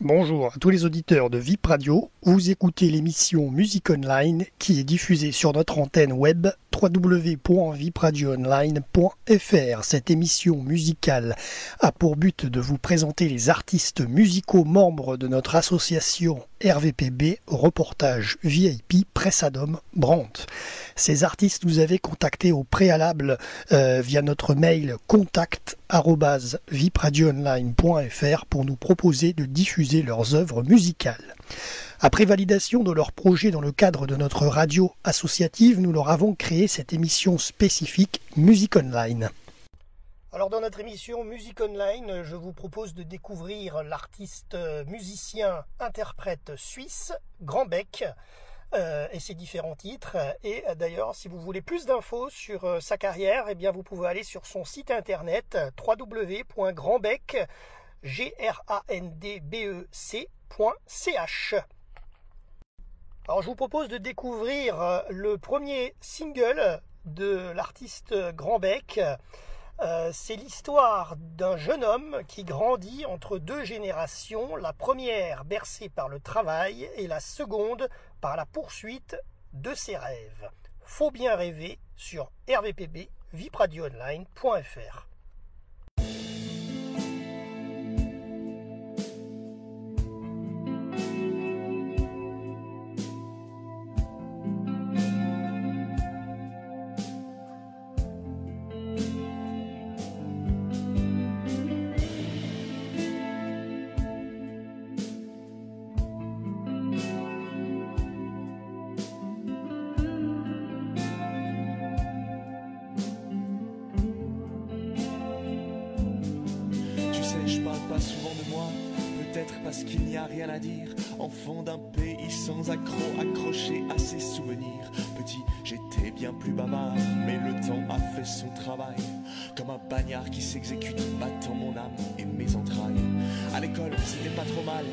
Bonjour à tous les auditeurs de VIP Radio. Vous écoutez l'émission Musique Online qui est diffusée sur notre antenne web www.vipradioonline.fr. Cette émission musicale a pour but de vous présenter les artistes musicaux membres de notre association RVPB Reportage VIP Pressadom Brandt. Ces artistes vous avez contacté au préalable euh, via notre mail contact@vipradioonline.fr pour nous proposer de diffuser leurs œuvres musicales. Après validation de leur projet dans le cadre de notre radio associative, nous leur avons créé cette émission spécifique Musique Online. Alors dans notre émission Musique Online, je vous propose de découvrir l'artiste musicien interprète suisse Grand Bec euh, et ses différents titres. Et euh, d'ailleurs, si vous voulez plus d'infos sur euh, sa carrière, eh bien vous pouvez aller sur son site internet www.grandbec g Alors je vous propose de découvrir euh, le premier single de l'artiste Grand Bec. Euh, c'est l'histoire d'un jeune homme qui grandit entre deux générations, la première bercée par le travail et la seconde par la poursuite de ses rêves. Faut bien rêver sur rvpb. Qui s'exécute, battant mon âme et mes entrailles. À l'école, c'était pas trop mal,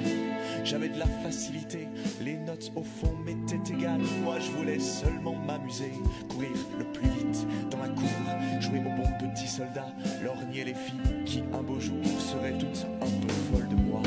j'avais de la facilité. Les notes au fond m'étaient égales. Moi, je voulais seulement m'amuser, courir le plus vite dans la cour, jouer au bon petit soldat, lorgner les filles qui un beau jour seraient toutes un peu folles de moi.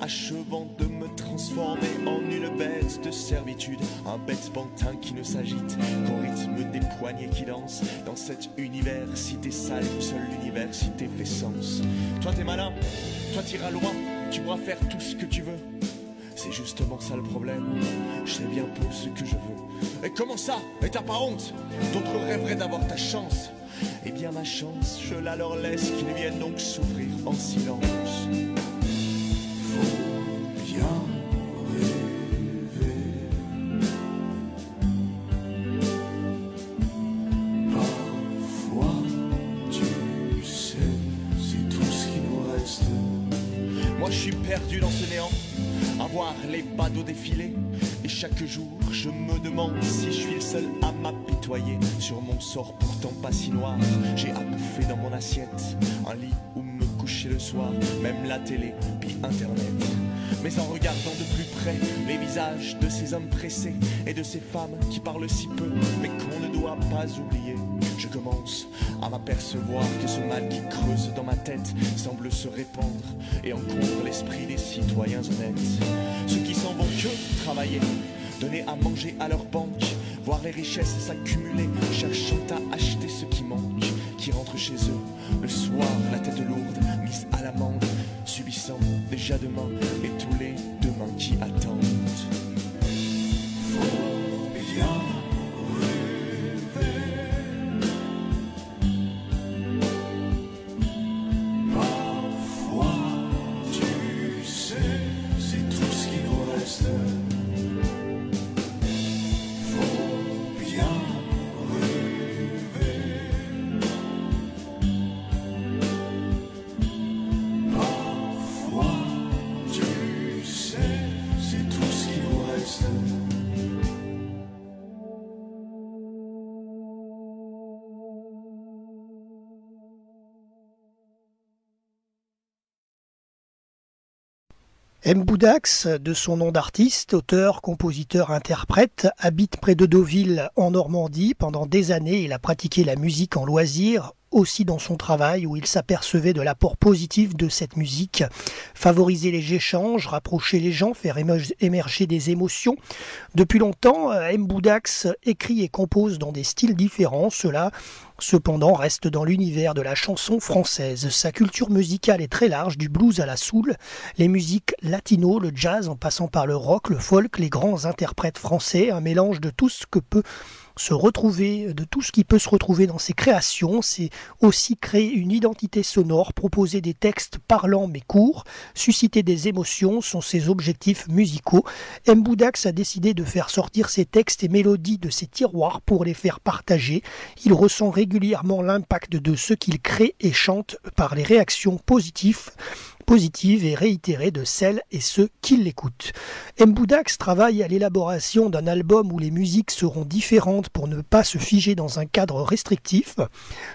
Achevant de me transformer en une bête de servitude, un bête pantin qui ne s'agite qu'au rythme des poignets qui dansent dans cette université sale où seul l'université fait sens. Toi t'es malin, toi t'iras loin, tu pourras faire tout ce que tu veux. C'est justement ça le problème, je sais bien peu ce que je veux. Et comment ça? Et t'as pas honte? D'autres rêveraient d'avoir ta chance. Eh bien ma chance, je la leur laisse, qu'ils viennent donc souffrir en silence. Perdu dans ce néant, à voir les badauds défiler. Et chaque jour, je me demande si je suis le seul à m'apitoyer sur mon sort pourtant pas si noir. J'ai à bouffer dans mon assiette, un lit où le soir, même la télé, puis internet. Mais en regardant de plus près les visages de ces hommes pressés et de ces femmes qui parlent si peu, mais qu'on ne doit pas oublier, je commence à m'apercevoir que ce mal qui creuse dans ma tête semble se répandre et encombre l'esprit des citoyens honnêtes. Ceux qui s'en vont que travailler, donner à manger à leur banque, voir les richesses s'accumuler, cherchant à acheter ce qui manque, qui rentrent chez eux. Le soir, la tête lourde, mise à l'amende, subissant déjà demain et tous les M. Boudax, de son nom d'artiste, auteur, compositeur, interprète, habite près de Deauville en Normandie. Pendant des années, il a pratiqué la musique en loisir aussi dans son travail où il s'apercevait de l'apport positif de cette musique, favoriser les échanges, rapprocher les gens, faire émerger des émotions. Depuis longtemps, euh, M. Boudax écrit et compose dans des styles différents, cela cependant reste dans l'univers de la chanson française. Sa culture musicale est très large, du blues à la soul, les musiques latino, le jazz en passant par le rock, le folk, les grands interprètes français, un mélange de tout ce que peut se retrouver, de tout ce qui peut se retrouver dans ses créations. C'est aussi créer une identité sonore, proposer des textes parlants mais courts, susciter des émotions sont ses objectifs musicaux. M. Boudax a décidé de faire sortir ses textes et mélodies de ses tiroirs pour les faire partager. Il ressent régulièrement l'impact de ce qu'il crée et chante par les réactions positives positive et réitérée de celles et ceux qui l'écoutent. Mboudax travaille à l'élaboration d'un album où les musiques seront différentes pour ne pas se figer dans un cadre restrictif.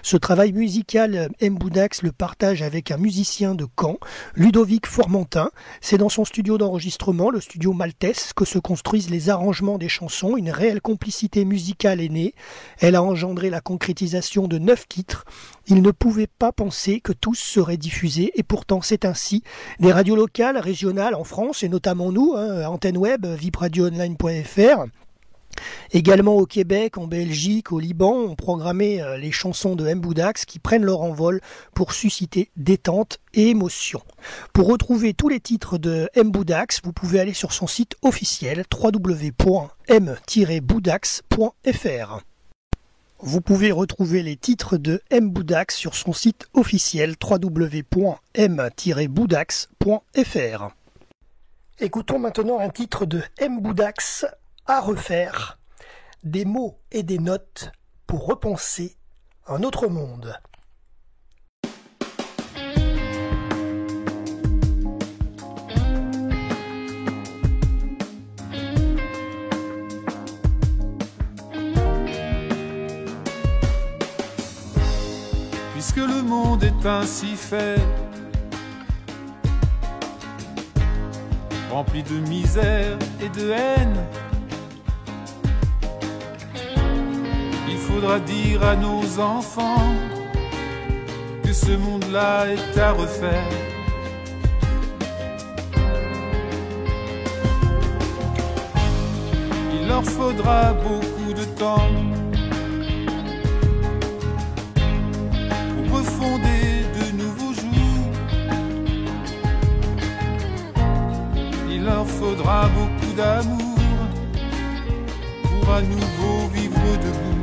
Ce travail musical, Mboudax le partage avec un musicien de Caen, Ludovic Formentin. C'est dans son studio d'enregistrement, le studio Maltese, que se construisent les arrangements des chansons. Une réelle complicité musicale est née. Elle a engendré la concrétisation de neuf titres. Il ne pouvait pas penser que tous seraient diffusés et pourtant c'est ainsi. Des radios locales, régionales en France et notamment nous, hein, Antenne Web, vipradioonline.fr, Également au Québec, en Belgique, au Liban, ont programmé euh, les chansons de M. Boudax qui prennent leur envol pour susciter détente et émotion. Pour retrouver tous les titres de M. Boudax, vous pouvez aller sur son site officiel www.m-boudax.fr. Vous pouvez retrouver les titres de M. Boudax sur son site officiel www.m-boudax.fr. Écoutons maintenant un titre de M. Boudax à refaire. Des mots et des notes pour repenser un autre monde. Que le monde est ainsi fait, rempli de misère et de haine. Il faudra dire à nos enfants que ce monde-là est à refaire. Il leur faudra beaucoup de temps faudra beaucoup d'amour pour à nouveau vivre debout.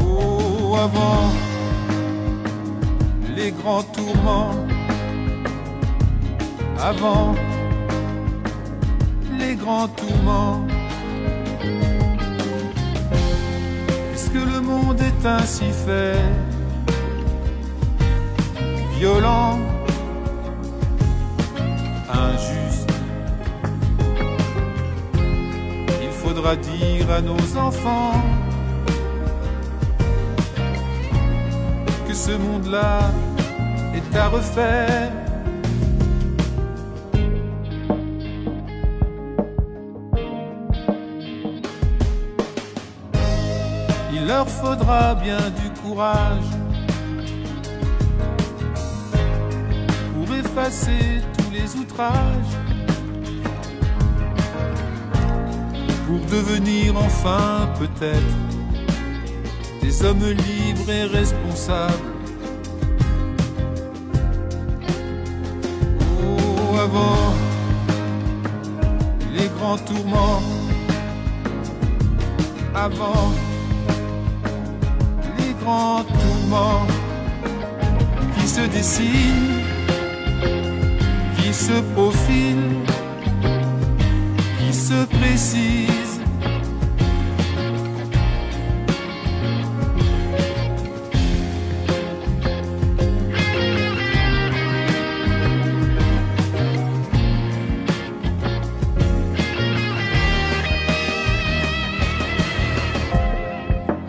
Oh, avant les grands tourments, avant les grands tourments. le monde est ainsi fait, violent, injuste. Il faudra dire à nos enfants que ce monde-là est à refaire. leur faudra bien du courage pour effacer les outrages, pour devenir enfin peut-être des hommes libres et responsables. Oh, avant les grands tourments, avant tourment qui se dessine, qui se profile, qui se précise.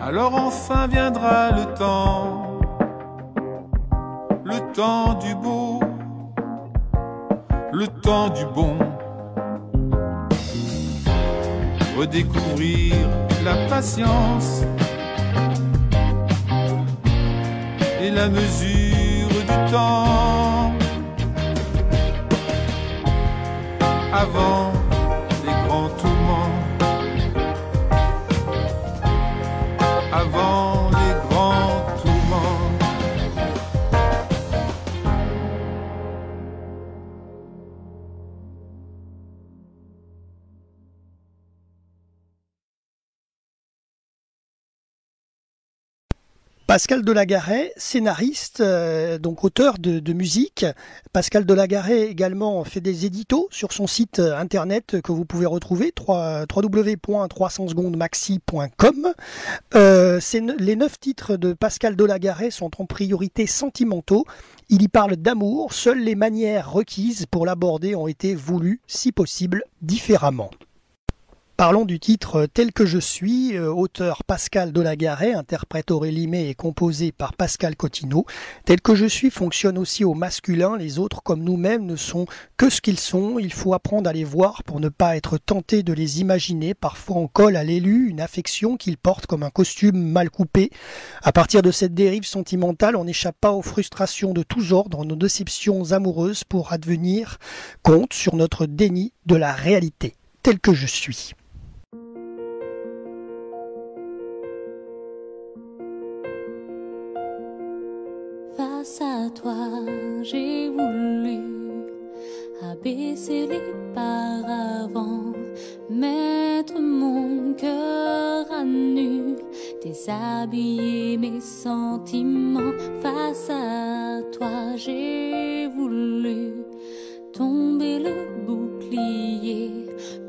Alors enfin viendra le temps, bon. Redécouvrir la patience et la mesure Pascal Delagaret, scénariste, euh, donc auteur de, musique. Pascal Delagaret également fait des éditos sur son site euh, internet que vous pouvez retrouver www.300secondesmaxi.com. Euh, les neuf titres de Pascal Delagaret sont en priorité sentimentaux. Il y parle d'amour. Seules les manières requises pour l'aborder ont été voulues, si possible, différemment. Parlons du titre Tel que je suis, euh, auteur Pascal Delagaret, interprète Aurélie May et composé par Pascal Cotineau. Tel que je suis fonctionne aussi au masculin, les autres comme nous-mêmes ne sont que ce qu'ils sont, il faut apprendre à les voir pour ne pas être tenté de les imaginer, parfois on colle à l'élu une affection qu'il porte comme un costume mal coupé. À partir de cette dérive sentimentale, on n'échappe pas aux frustrations de tous ordres, nos déceptions amoureuses pour advenir compte sur notre déni de la réalité, tel que je suis. Face à toi, j'ai voulu abaisser les paravents, mettre mon cœur à nu, déshabiller mes sentiments. Face à toi, j'ai voulu tomber le bouclier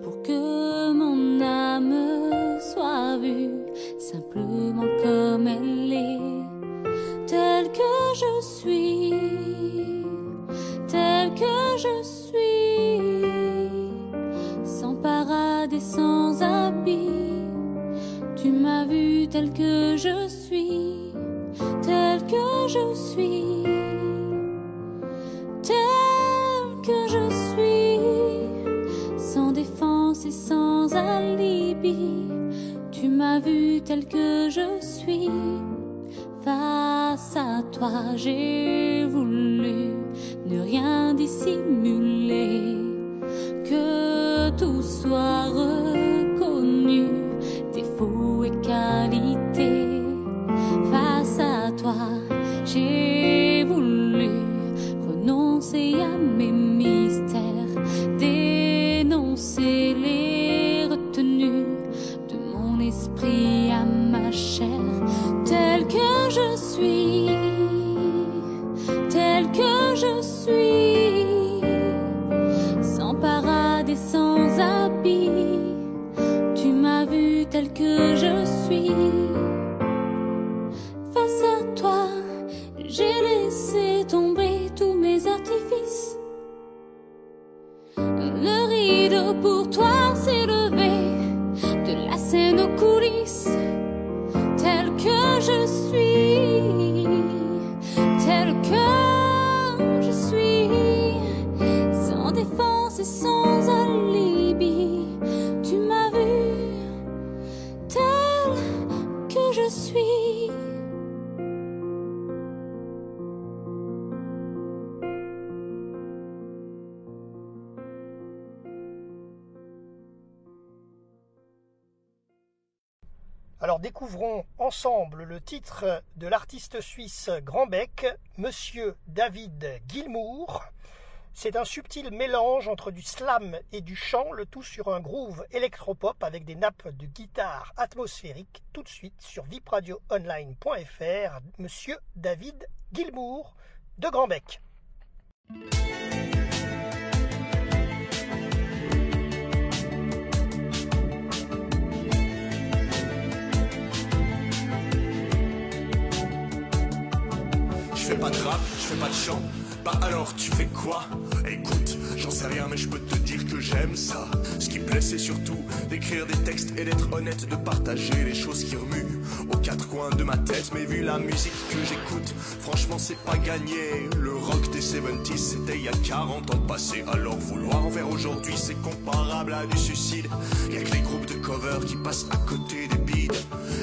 pour que mon âme soit vue simplement comme elle est tel que je suis, tel que je suis, sans paradis, sans habit. Tu m'as vu tel que je suis, tel que je suis, tel que je suis, sans défense et sans alibi. Tu m'as vu tel que je suis. Face à toi, j'ai voulu ne rien dissimuler, que tout soit Alors découvrons ensemble le titre de l'artiste suisse Grand Bec, Monsieur David Gilmour. C'est un subtil mélange entre du slam et du chant, le tout sur un groove électropop avec des nappes de guitare atmosphériques. Tout de suite sur vipradioonline.fr, Monsieur David Gilmour de Grand pas de chant. Bah alors tu fais quoi? Écoute, j'en sais rien mais je peux te dire que j'aime ça. Ce qui me plaît c'est surtout d'écrire des textes et d'être honnête, de partager les choses qui remuent. aux quatre coins de ma tête. Mais vu la musique que j'écoute, franchement c'est pas gagné. Le rock des 70s c'était il y a 40 ans passé. Alors vouloir en faire aujourd'hui c'est comparable à du suicide. Y'a que les groupes de cover qui passent à côté des.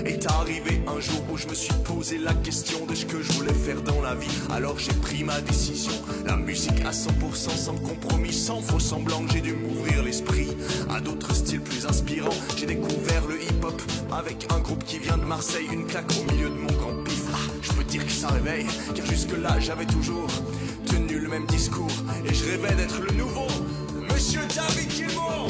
Est arrivé un jour où je me suis posé la question de ce que je voulais faire dans la vie. Alors j'ai pris ma décision. La musique à 100% sans compromis, sans faux semblant. J'ai dû m'ouvrir l'esprit à d'autres styles plus inspirants. J'ai découvert le hip-hop avec un groupe qui vient de Marseille. Une claque au milieu de mon grand pif. Ah, je peux dire que ça réveille, car jusque-là j'avais toujours tenu le même discours. Et je rêvais d'être le nouveau Monsieur David Gilmour.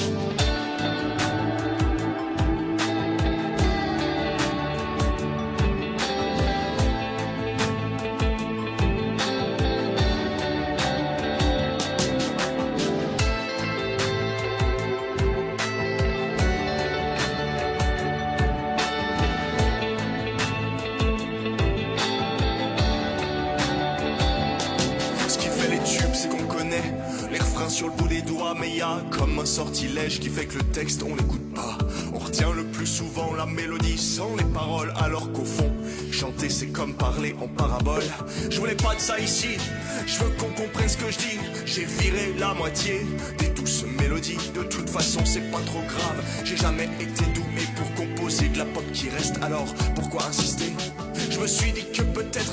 Parler en parabole. Je voulais pas de ça ici, je veux qu'on comprenne ce que je dis. J'ai viré la moitié des douces mélodies, de toute façon c'est pas trop grave. J'ai jamais été doué pour composer de la pop qui reste, alors pourquoi insister? Je me suis dit que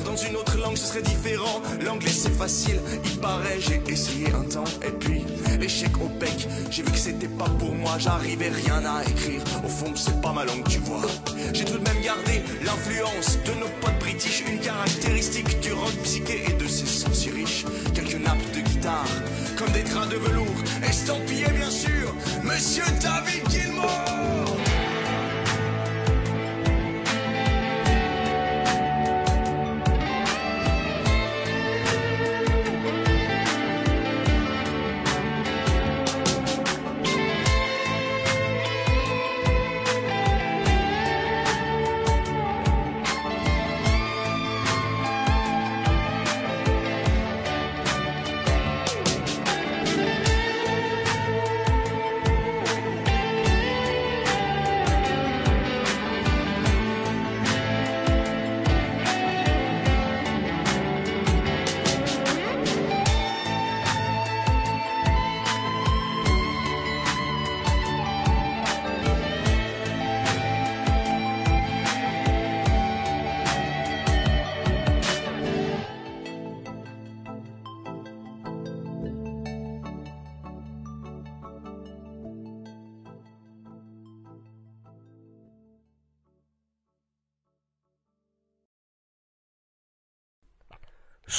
dans une autre langue ce serait différent. L'anglais c'est facile, il paraît, j'ai essayé un temps. Et puis, l'échec au bec, j'ai vu que c'était pas pour moi. J'arrivais rien à écrire, au fond c'est pas ma langue, tu vois. J'ai tout de même gardé l'influence de nos potes british, une caractéristique du rock psyché et de ses sons si riches. Quelques nappes de guitare, comme des draps de velours, estampillés bien sûr, Monsieur David Gilmour.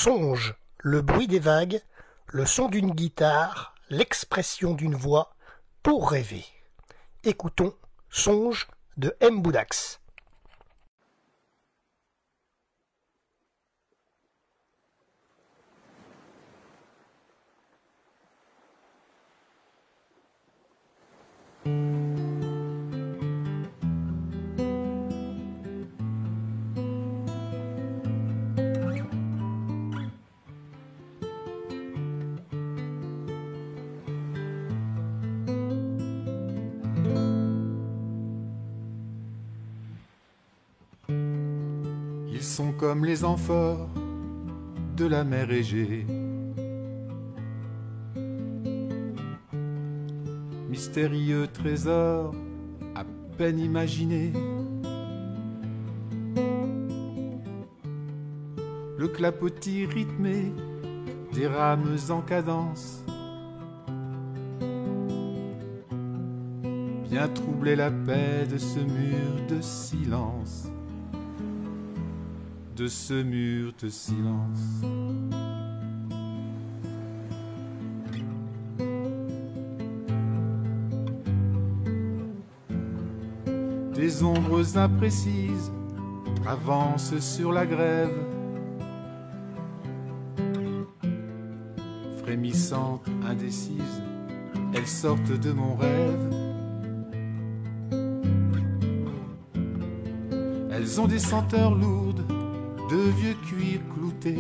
Songe, le bruit des vagues, le son d'une guitare, l'expression d'une voix, pour rêver. Écoutons Songe de M. Boudax. Sont comme les amphores de la mer Égée. Mystérieux trésor à peine imaginé. Le clapotis rythmé des rames en cadence vient troubler la paix de ce mur de silence de ce mur de silence. Des ombres imprécises avancent sur la grève, frémissantes, indécises, elles sortent de mon rêve. Elles ont des senteurs lourdes de vieux cuir clouté,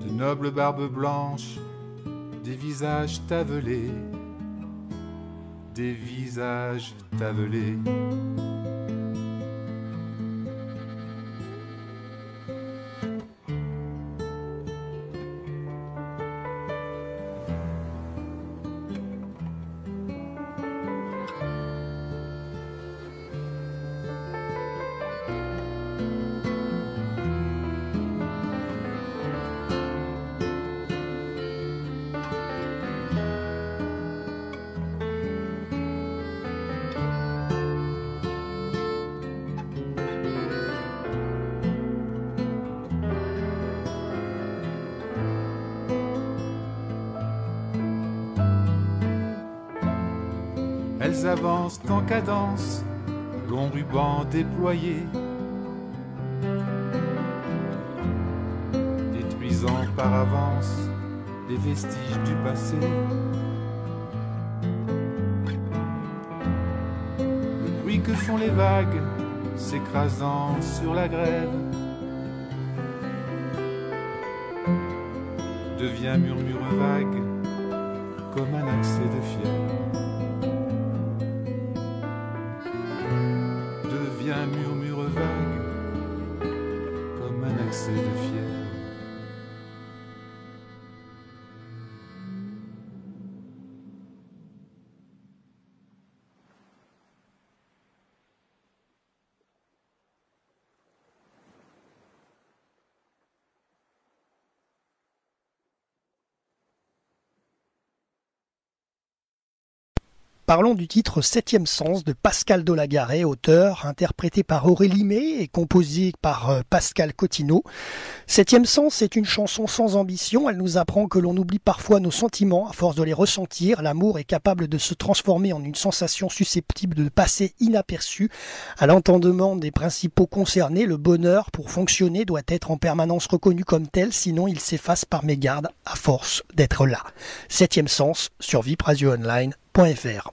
de nobles barbes blanches, des visages tavelés, des visages tavelés. Avancent en cadence, long ruban déployé, détruisant par avance les vestiges du passé. Le bruit que font les vagues s'écrasant sur la grève devient murmure vague comme un accès de fièvre. Parlons du titre Septième sens de Pascal Dolagaré, auteur, interprété par Aurélie May et composé par euh, Pascal Cotineau. Septième sens est une chanson sans ambition, elle nous apprend que l'on oublie parfois nos sentiments à force de les ressentir, l'amour est capable de se transformer en une sensation susceptible de passer inaperçue. À l'entendement des principaux concernés, le bonheur pour fonctionner doit être en permanence reconnu comme tel, sinon il s'efface par mégarde à force d'être là. Septième sens sur vipradioonline.fr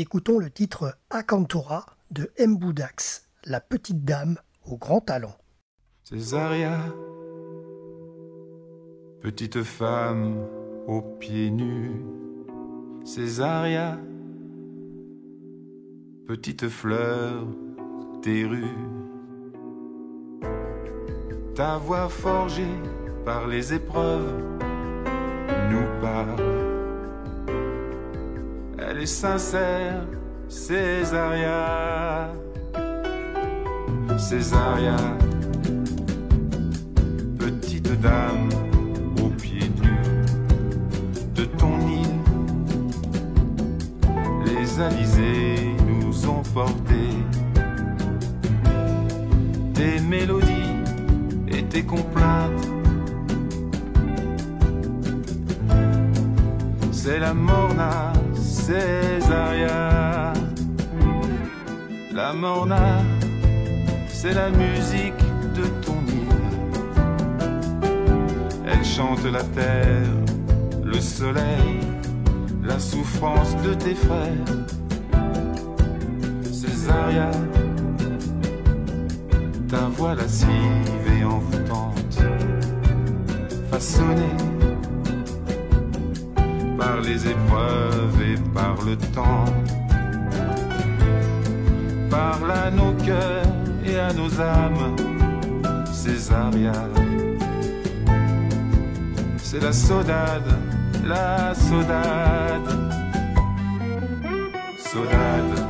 Écoutons le titre Akantora de Mboudax, la petite dame au grand talent. Césaria, petite femme aux pieds nus. Césaria, petite fleur des rues. Ta voix forgée par les épreuves nous parle elle est sincère, Césaria. Césaria, petite dame aux pieds nus de ton île, les alizés nous ont portés tes mélodies et tes complaintes. C'est la morna Césaria. La morna, c'est la musique de ton île. Elle chante la terre, le soleil, la souffrance de tes frères. Césaria, ta voix lascive et envoûtante, façonnée par les épreuves et par le temps. Parle à nos cœurs et à nos âmes, Césaria. C'est la saudade, la saudade, saudade.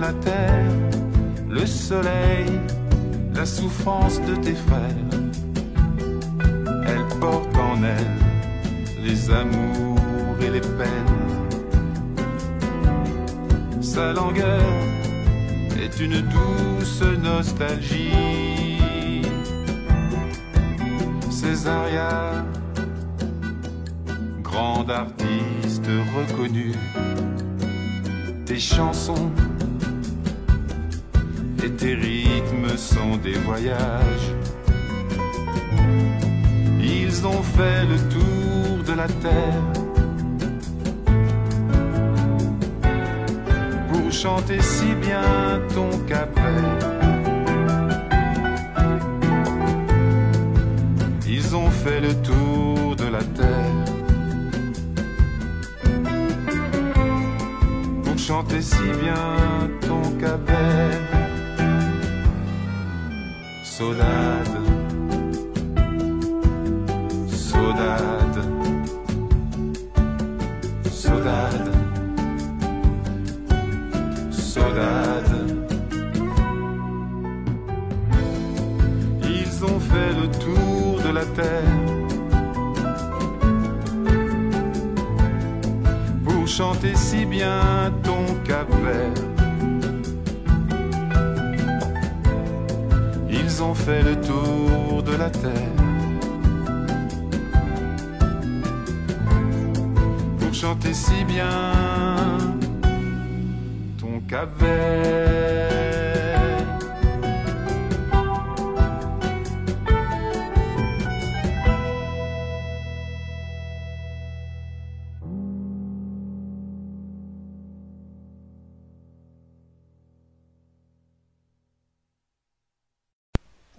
La terre, le soleil, la souffrance de tes frères. Elle porte en elle les amours et les peines. Sa langueur est une douce nostalgie. Césaria, grande artiste reconnue, tes chansons tes rythmes sont des voyages. Ils ont fait le tour de la terre pour chanter si bien ton capret. Ils ont fait le tour de la terre pour chanter si bien ton capet. Saudade, saudade, saudade, saudade. Ils ont fait le tour de la terre pour chanter si bien ton cap vert. Ont fait le tour de la terre. Pour chanter si bien ton cap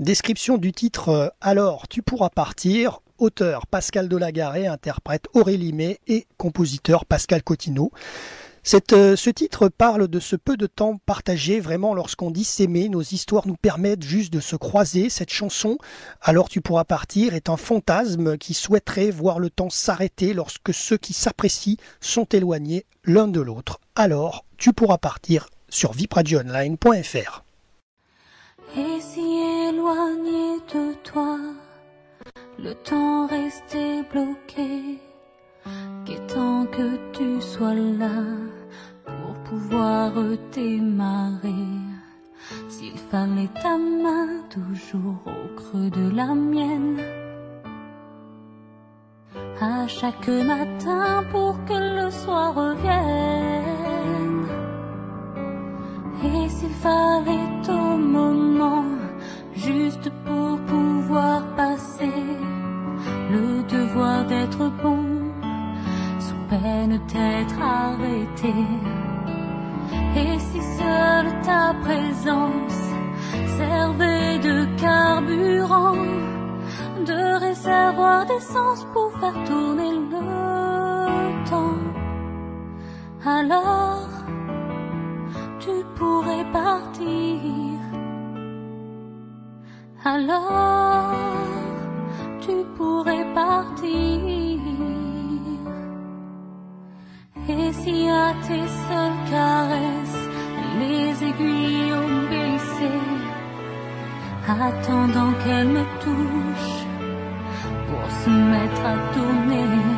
Description du titre euh, Alors tu pourras partir. Auteur Pascal Delagaré, interprète Aurélie May et compositeur Pascal Cotineau. Euh, ce titre parle de ce peu de temps partagé vraiment lorsqu'on dit s'aimer. Nos histoires nous permettent juste de se croiser. Cette chanson, Alors tu pourras partir, est un fantasme qui souhaiterait voir le temps s'arrêter lorsque ceux qui s'apprécient sont éloignés l'un de l'autre. Alors tu pourras partir sur vipradioonline.fr. Éloigné de toi, le temps restait bloqué, qu'étant que tu sois là pour pouvoir démarrer. S'il fallait ta main toujours au creux de la mienne, à chaque matin pour que le soir revienne. Et s'il fallait au moment juste pour pouvoir passer le devoir d'être bon, sous peine d'être arrêté. Et si seule ta présence servait de carburant, de réservoir d'essence pour faire tourner le temps, alors Alors tu pourrais partir. Et si à tes seules caresses les aiguilles ont attendant qu'elles me touchent pour se mettre à tourner,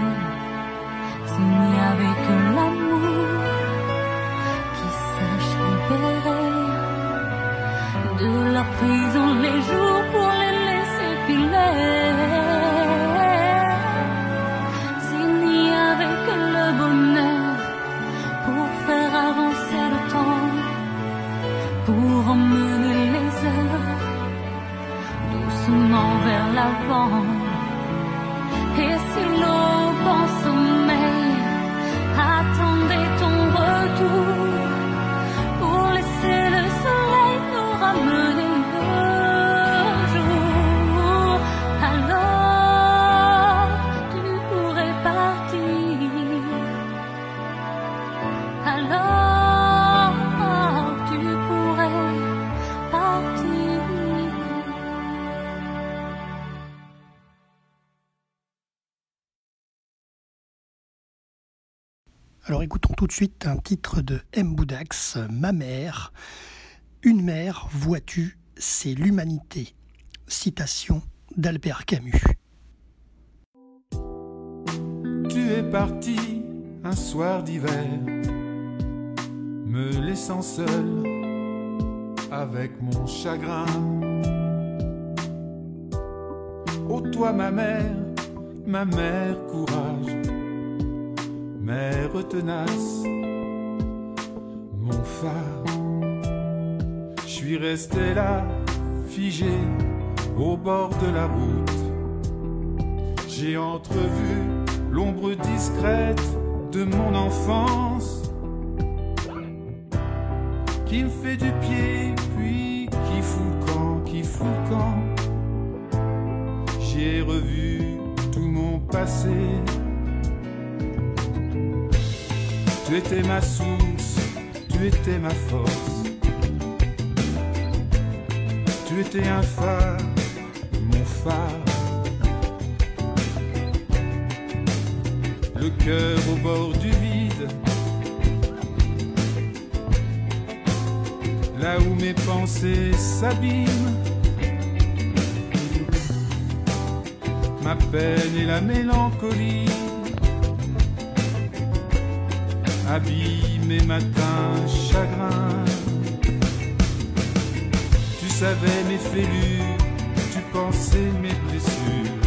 vers tout de suite un titre de M. Boudax, Ma mère. Une mère, vois-tu, c'est l'humanité. Citation d'Albert Camus. Tu es parti un soir d'hiver, me laissant seul avec mon chagrin. Ô toi ma mère, ma mère courage, mère tenace, mon phare. Je suis resté là, figé au bord de la route. J'ai entrevu l'ombre discrète de mon enfance qui me fait du pied, puis qui fout camp, qui fout camp. J'ai revu tout mon passé. Tu étais ma source, tu étais ma force. Tu étais un phare, mon phare. Le cœur au bord du vide. Là où mes pensées s'abîment. Ma peine et la mélancolie abîment mes matins chagrins. Tu savais mes fêlures, tu pensais mes blessures.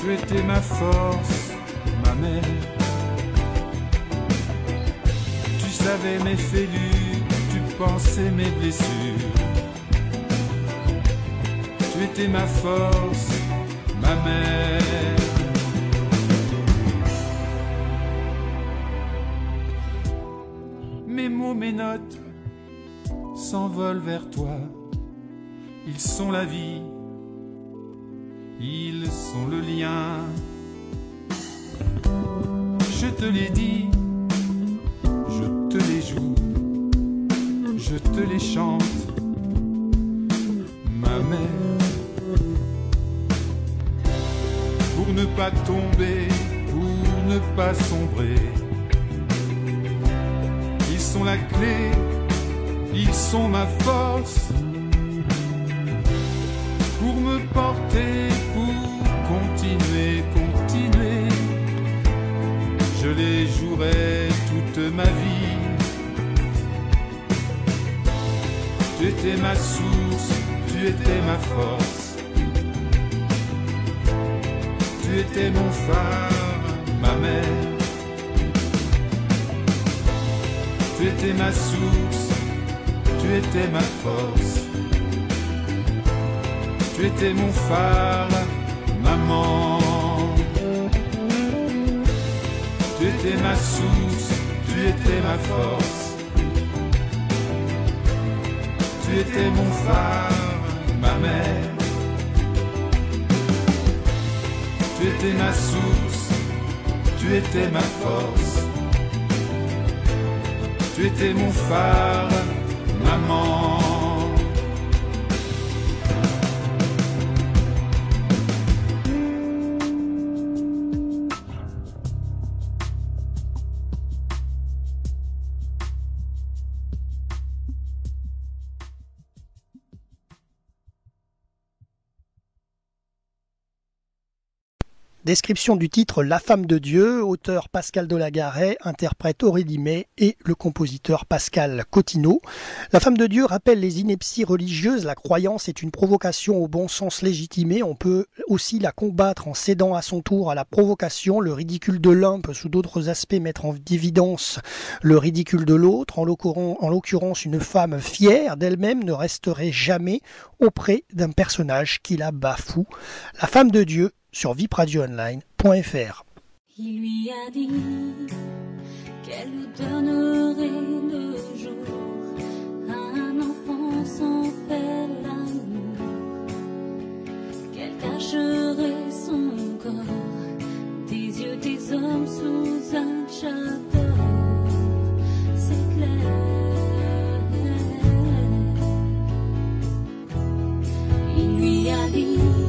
Tu étais ma force, ma mère. Tu savais mes fêlures, tu pensais mes blessures. Tu étais ma force, ma mère. Notes s'envolent vers toi ils sont la vie, ils sont le lien. Je te l'ai dit, je te les joue, je te les chante, ma mère. Pour ne pas tomber, pour ne pas sombrer, sont la clé, ils sont ma force pour me porter, pour continuer, continuer. Je les jouerai toute ma vie. Tu étais ma source, tu étais ma force. Tu étais mon phare, ma mère. Tu étais ma source, tu étais ma force. Tu étais mon phare, maman. Tu étais ma source, tu étais ma force. Tu étais mon phare, ma mère. Tu étais ma source, tu étais ma force. Tu étais mon phare, maman. Description du titre La femme de Dieu, auteur Pascal Delagaret, interprète Aurélie May et le compositeur Pascal Cotineau. La femme de Dieu rappelle les inepties religieuses, la croyance est une provocation au bon sens légitimé, on peut aussi la combattre en cédant à son tour à la provocation, le ridicule de l'un peut sous d'autres aspects mettre en évidence le ridicule de l'autre, en l'occurrence une femme fière d'elle-même ne resterait jamais auprès d'un personnage qui la bafoue. La femme de Dieu sur vipradioonline.fr. Il lui a dit qu'elle donnerait le jour un enfant sans faire l'amour, qu'elle cacherait son corps des yeux des hommes sous un château. C'est clair. Il lui a dit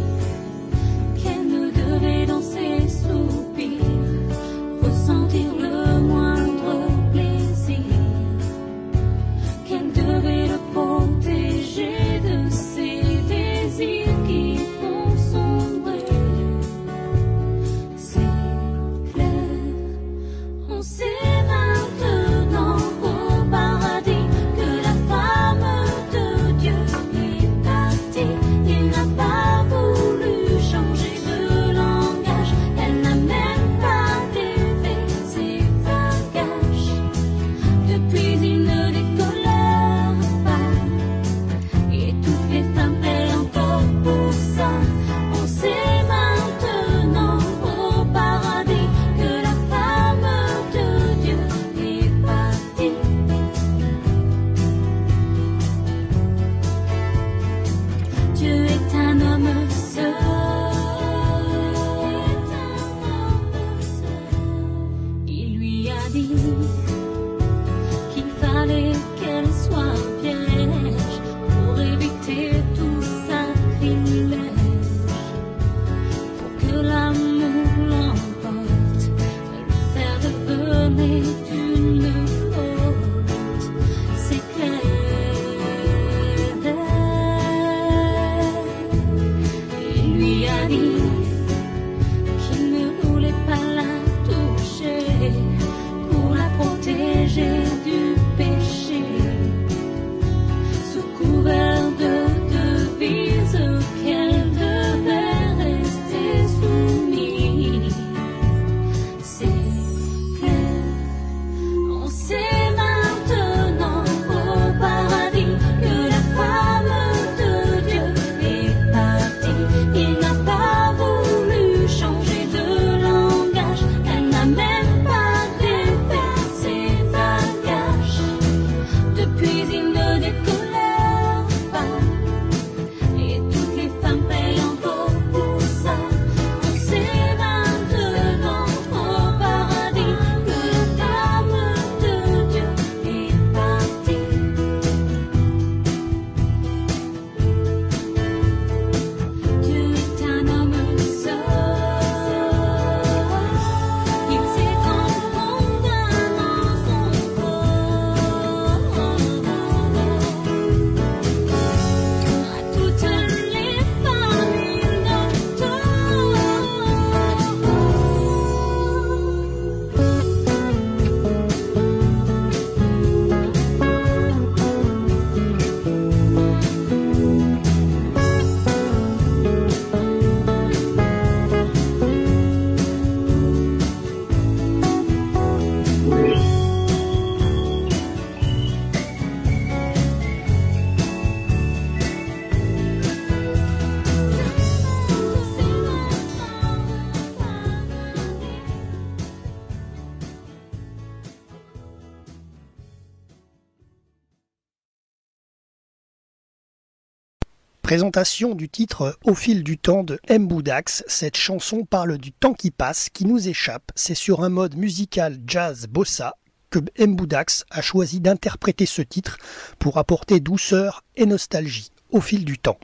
Présentation du titre Au fil du temps de Mboudax. Cette chanson parle du temps qui passe, qui nous échappe. C'est sur un mode musical jazz bossa que Mboudax a choisi d'interpréter ce titre pour apporter douceur et nostalgie au fil du temps.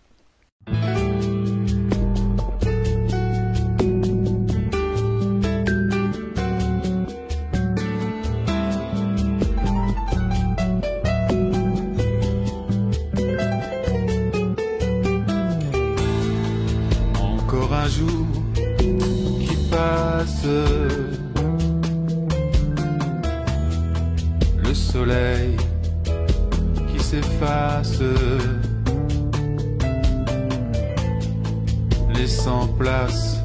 Le soleil qui s'efface, laissant place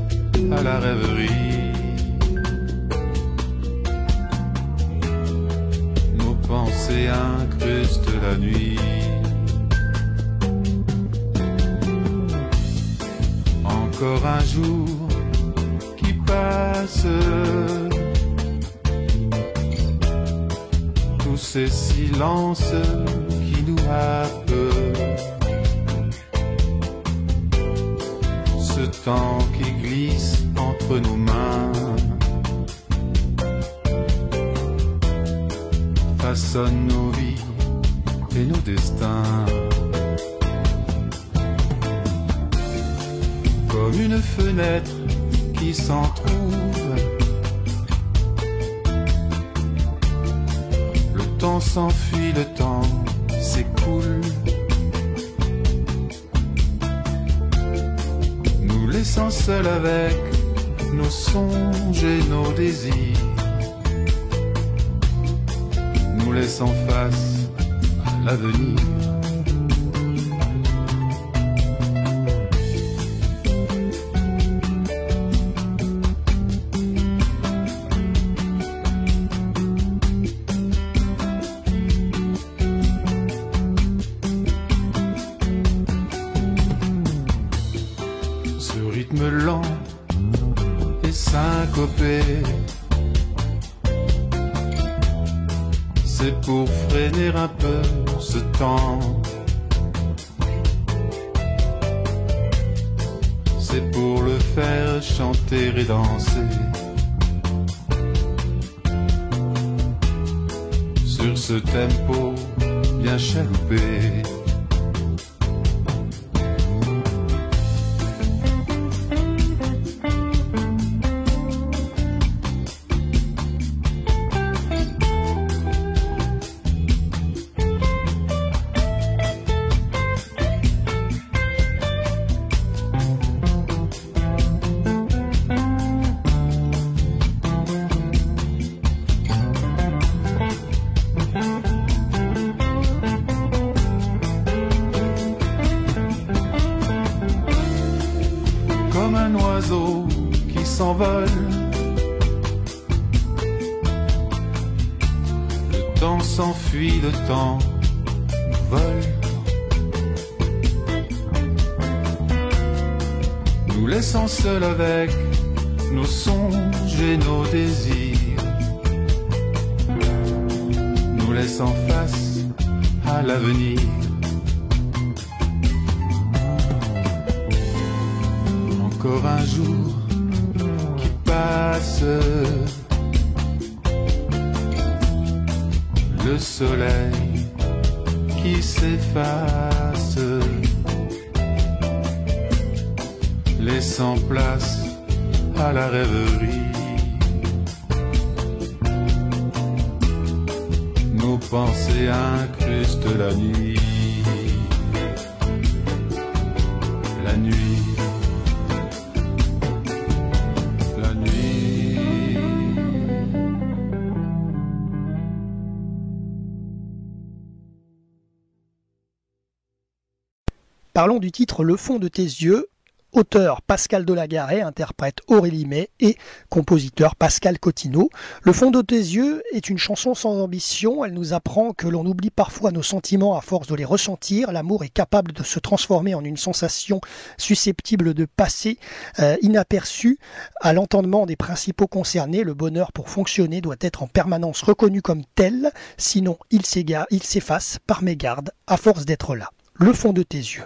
à la rêverie. Nos pensées incrustent la nuit. Encore un jour tous ces silences qui nous happent, ce temps qui glisse entre nos mains, façonne nos vies et nos destins. Comme une fenêtre qui s'en trouve. Le temps s'enfuit, le temps s'écoule. Nous laissant seuls avec nos songes et nos désirs. Nous laissant face à l'avenir. Avec nos songes et nos désirs, nous laissant face à l'avenir. Encore un jour qui passe, le soleil qui s'efface laissant place à la rêverie. Nos pensées incrustent la nuit. La nuit. Parlons du titre Le fond de tes yeux, Auteur Pascal Delagaré, interprète Aurélie May et compositeur Pascal Cotineau. Le fond de tes yeux est une chanson sans ambition. Elle nous apprend que l'on oublie parfois nos sentiments à force de les ressentir. L'amour est capable de se transformer en une sensation susceptible de passer euh, inaperçue à l'entendement des principaux concernés. Le bonheur pour fonctionner doit être en permanence reconnu comme tel, sinon il s'efface par mégarde à force d'être là. Le fond de tes yeux.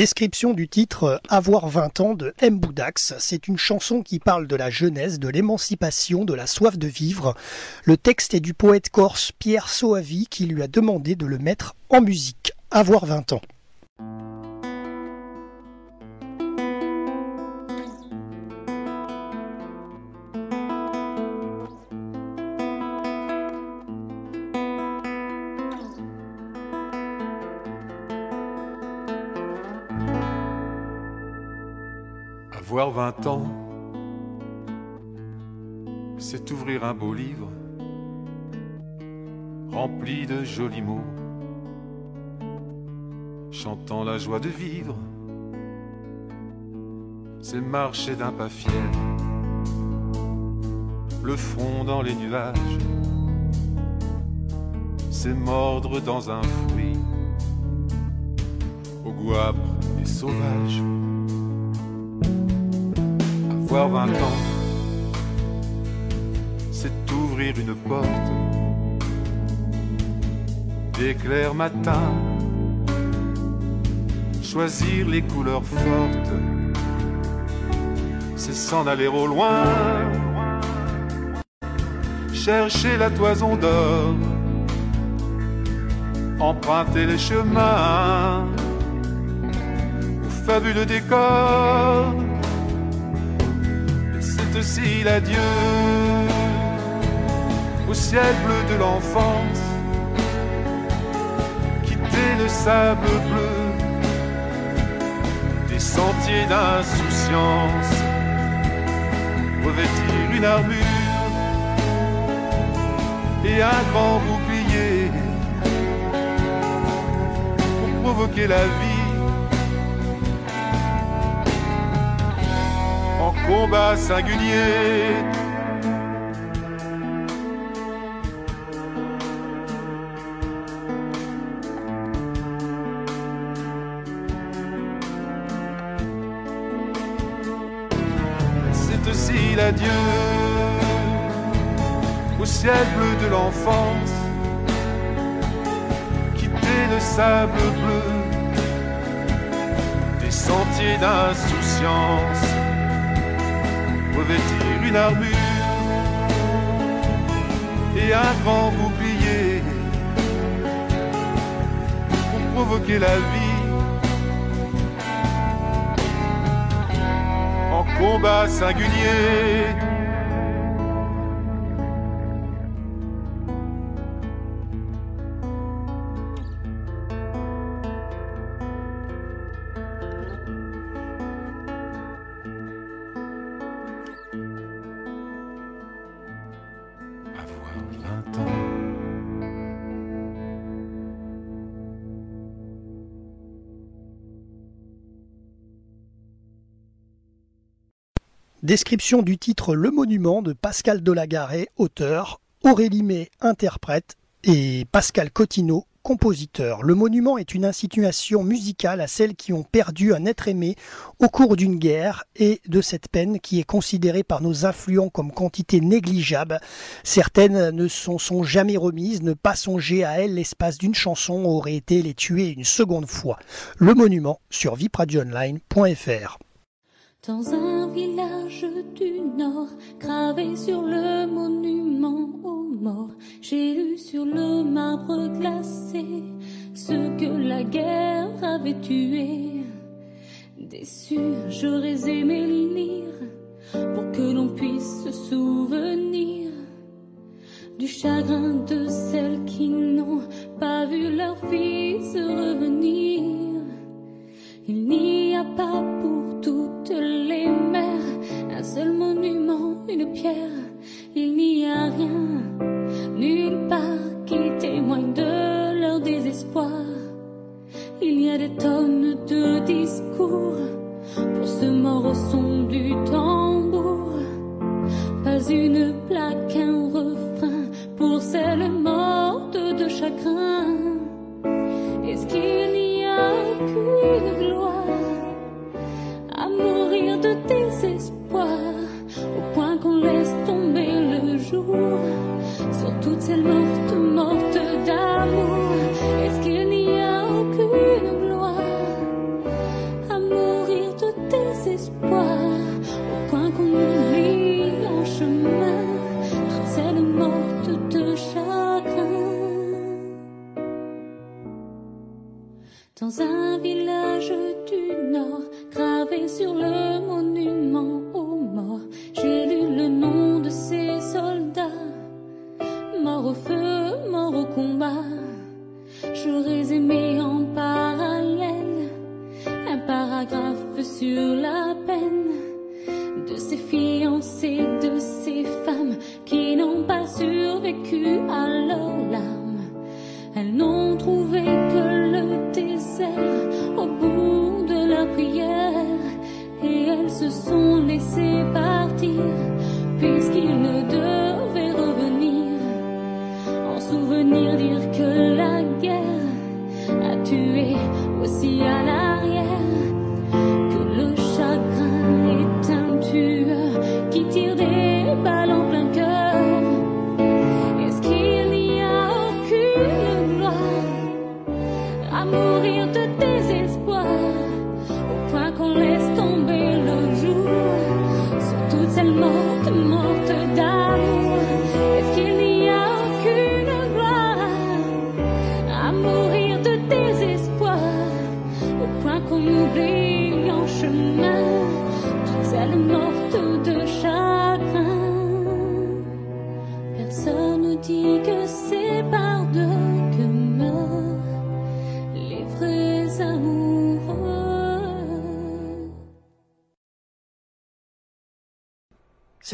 Description du titre Avoir 20 ans de M. Boudax. C'est une chanson qui parle de la jeunesse, de l'émancipation, de la soif de vivre. Le texte est du poète corse Pierre Soavi qui lui a demandé de le mettre en musique. Avoir 20 ans. Avoir 20 ans, c'est ouvrir un beau livre rempli de jolis mots, chantant la joie de vivre. C'est marcher d'un pas fier, le front dans les nuages, c'est mordre dans un fruit, au goût âpre et sauvage avoir 20 ans, c'est ouvrir une porte. D'éclair matin, choisir les couleurs fortes, c'est s'en aller au loin, chercher la toison d'or, emprunter les chemins. Au fabuleux décor aussi l'adieu au ciel bleu de l'enfance, quitter le sable bleu des sentiers d'insouciance, revêtir une armure et un grand bouclier pour provoquer la vie. Combat singulier. C'est aussi l'adieu au ciel bleu de l'enfance, sable bleu, des sentiers d'insouciance, revêtir une armure et un grand bouclier pour provoquer la vie. En combat singulier. Description du titre Le Monument de Pascal Delagaré, auteur, Aurélie May, interprète, et Pascal Cotineau, compositeur. Le monument est une insinuation musicale à celles qui ont perdu un être aimé au cours d'une guerre et de cette peine qui est considérée par nos influents comme quantité négligeable. Certaines ne sont, sont jamais remises, ne pas songer à elles l'espace d'une chanson aurait été les tuer une seconde fois. Le monument sur vipradioonline.fr. Dans un village du Nord, gravé sur le monument aux morts, j'ai lu sur le marbre glacé ce que la guerre avait tué. Déçu, j'aurais aimé lire pour que l'on puisse se souvenir du chagrin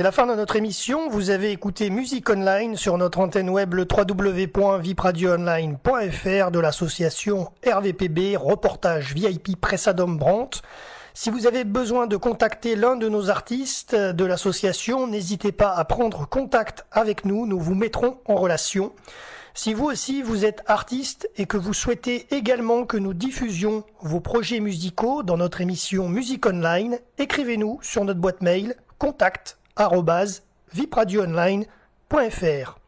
la fin de notre émission. Vous avez écouté Musique Online sur notre antenne web le www.vipradioonline.fr de l'association RVPB, reportage VIP Pressadom Brandt. Si vous avez besoin de contacter l'un de nos artistes de l'association, n'hésitez pas à prendre contact avec nous, nous vous mettrons en relation. Si vous aussi vous êtes artiste et que vous souhaitez également que nous diffusions vos projets musicaux dans notre émission Musique Online, écrivez-nous sur notre boîte mail contact vipradioonline.fr.